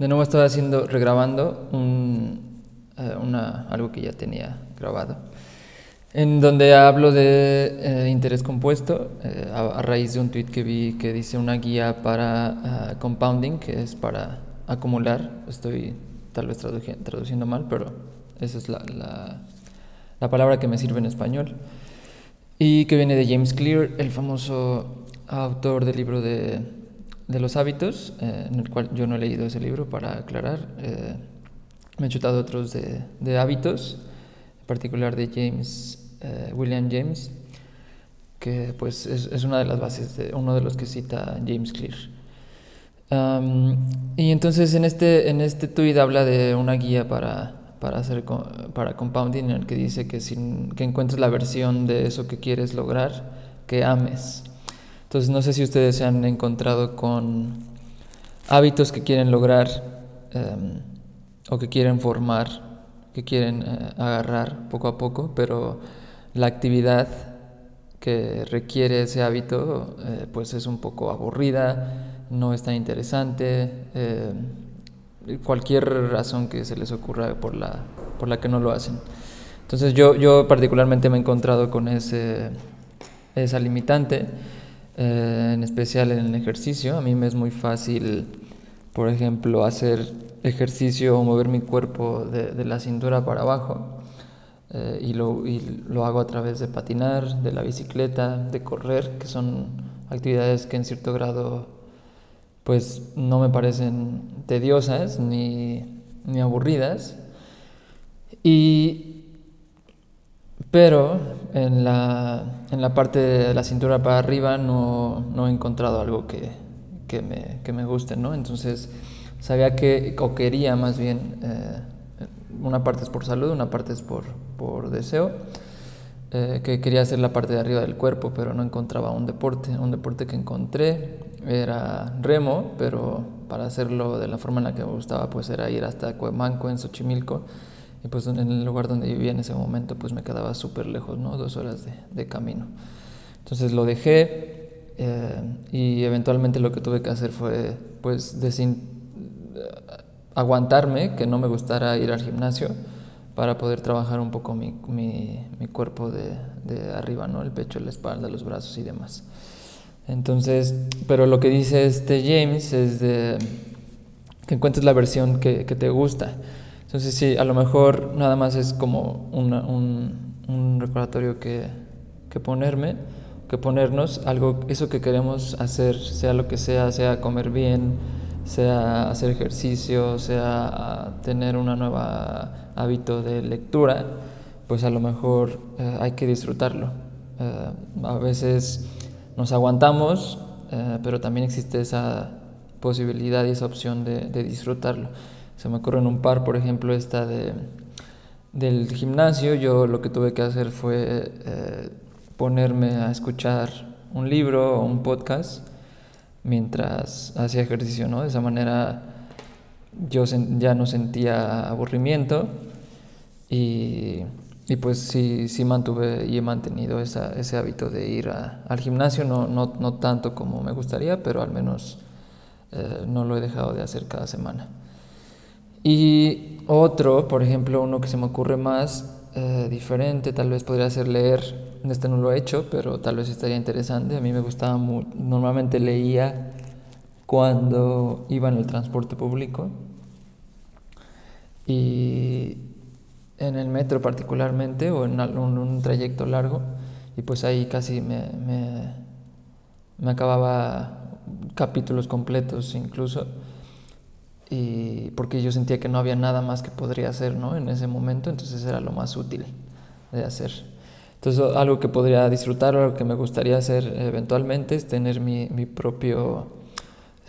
de nuevo estaba haciendo, regrabando un, eh, una, algo que ya tenía grabado, en donde hablo de eh, interés compuesto eh, a, raíz de un tweet que vi que dice una guía para compounding, que es para acumular. Estoy tal vez traduciendo mal, pero esa es la, la, la palabra que me sirve en español. Y que viene de James Clear, el famoso autor del libro de, de los hábitos, eh, en el cual yo no he leído ese libro para aclarar. Eh, me he chutado otros de, hábitos, en particular de James, eh, William James, que pues es, es, una de las bases, de uno de los que cita James Clear. y entonces en este, en este tweet habla de una guía para, para, hacer, para compounding en el que dice que, sin, que encuentres la versión de eso que quieres lograr, que ames. Entonces no sé si ustedes se han encontrado con hábitos que quieren lograr em, o que quieren formar, que quieren eh, agarrar poco a poco, pero la actividad que requiere ese hábito eh, pues es un poco aburrida, no es tan interesante, em, cualquier razón que se les ocurra por la, por la que no lo hacen. Entonces yo, yo particularmente me he encontrado con ese, esa limitante eh, en especial en el ejercicio. A mí me es muy fácil, por ejemplo, hacer ejercicio o mover mi cuerpo de, la cintura para abajo. Eh, y, lo, y, lo, hago a través de patinar, de la bicicleta, de correr, que son actividades que en cierto grado pues no me parecen tediosas ni, ni aburridas. Y pero en la, en la parte de la cintura para arriba no, no he encontrado algo que, que, me, que, me, guste, ¿no? Entonces sabía que, o quería más bien, eh, una parte es por salud, una parte es por, por deseo, eh, que quería hacer la parte de arriba del cuerpo, pero no encontraba un deporte. Un deporte que encontré era remo, pero para hacerlo de la forma en la que me gustaba, pues era ir hasta Cuemanco, en Xochimilco, y pues en el lugar donde vivía en ese momento pues me quedaba súper lejos, ¿no? Dos horas de, de, camino. Entonces lo dejé eh, y eventualmente lo que tuve que hacer fue pues aguantarme, que no me gustara ir al gimnasio para poder trabajar un poco mi, mi, mi cuerpo de, de, arriba, ¿no? El pecho, la espalda, los brazos y demás. Entonces, pero lo que dice este James es de que encuentres la versión que, que te gusta. Entonces sí, a lo mejor nada más es como un, un, recordatorio que, que, ponerme, que ponernos, algo, eso que queremos hacer, sea lo que sea, sea comer bien, sea hacer ejercicio, sea tener una nueva hábito de lectura, pues a lo mejor eh, hay que disfrutarlo. Eh, a veces nos aguantamos, eh, pero también existe esa posibilidad y esa opción de, de disfrutarlo. Se me ocurre en un par, por ejemplo, esta de, del gimnasio. Yo lo que tuve que hacer fue eh, ponerme a escuchar un libro o un podcast mientras hacía ejercicio, ¿no? De esa manera yo ya no sentía aburrimiento y, y, pues sí, sí mantuve y he mantenido ese hábito de ir al gimnasio, no, no, no, tanto como me gustaría, pero al menos eh, no lo he dejado de hacer cada semana. Y otro, por ejemplo, uno que se me ocurre más eh, diferente, tal vez podría ser leer. Este no lo he hecho, pero tal vez estaría interesante. A mí me gustaba mucho. Normalmente leía cuando iba en el transporte público y en el metro particularmente o en un, trayecto largo y pues ahí casi me, me, me acababa capítulos completos incluso y porque yo sentía que no había nada más que podría hacer ¿no? en ese momento, entonces era lo más útil de hacer. Entonces algo que podría disfrutar algo que me gustaría hacer eventualmente es tener mi, mi propio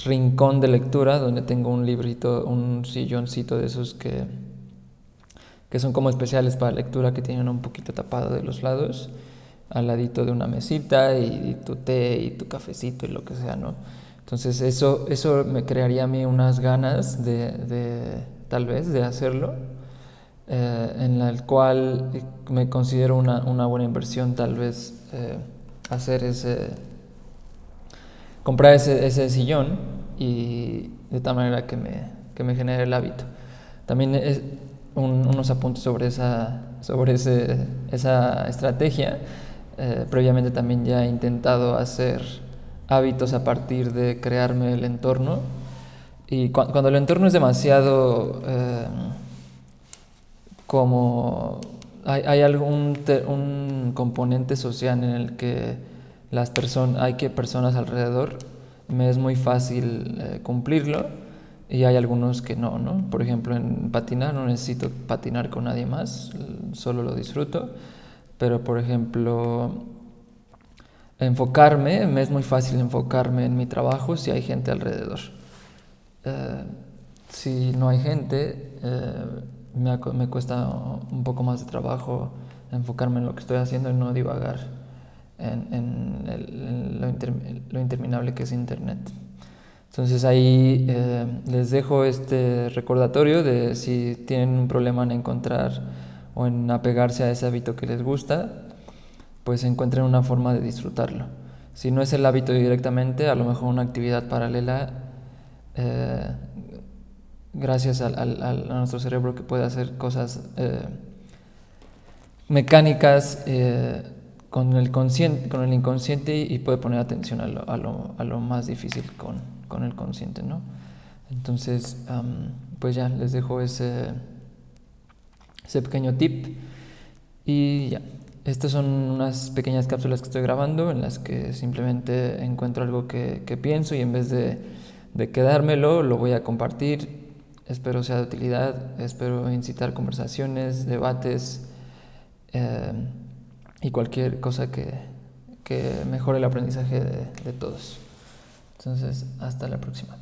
rincón de lectura donde tengo un librito, un silloncito de esos que, que son como especiales para lectura que tienen un poquito tapado de los lados, al ladito de una mesita y, y tu té y tu cafecito y lo que sea, ¿no? Entonces eso, eso me crearía a mí unas ganas de, de tal vez, de hacerlo, eh, en la cual me considero una, una buena inversión tal vez eh, hacer ese, comprar ese, ese, sillón y de tal manera que me, que me genere el hábito. También es unos apuntes sobre esa, sobre ese, esa estrategia. Eh, previamente también ya he intentado hacer hábitos a partir de crearme el entorno. Y cuando el entorno es demasiado eh, como hay, hay algún un componente social en el que las personas hay que personas alrededor me es muy fácil eh, cumplirlo y hay algunos que no, ¿no? Por ejemplo, en patinar no necesito patinar con nadie más, solo lo disfruto, pero por ejemplo, enfocarme, me es muy fácil enfocarme en mi trabajo si hay gente alrededor. Eh, si no hay gente, eh, me, me, cuesta un poco más de trabajo enfocarme en lo que estoy haciendo y no divagar en, lo, interminable que es Internet. Entonces ahí eh, les dejo este recordatorio de si tienen un problema en encontrar o en apegarse a ese hábito que les gusta, pues encuentren una forma de disfrutarlo. Si no es el hábito directamente, a lo mejor una actividad paralela, eh, gracias a nuestro cerebro que puede hacer cosas eh, mecánicas con el, consciente, con el inconsciente y puede poner atención a lo, a lo, a lo más difícil con, con, el consciente, ¿no? Entonces, pues ya les dejo ese, ese pequeño tip y ya. Estas son unas pequeñas cápsulas que estoy grabando en las que simplemente encuentro algo que, que pienso y en vez de, de, quedármelo lo voy a compartir. Espero sea de utilidad, espero incitar conversaciones, debates. Eh, y cualquier cosa que, que mejore el aprendizaje de, de todos. Entonces, hasta la próxima.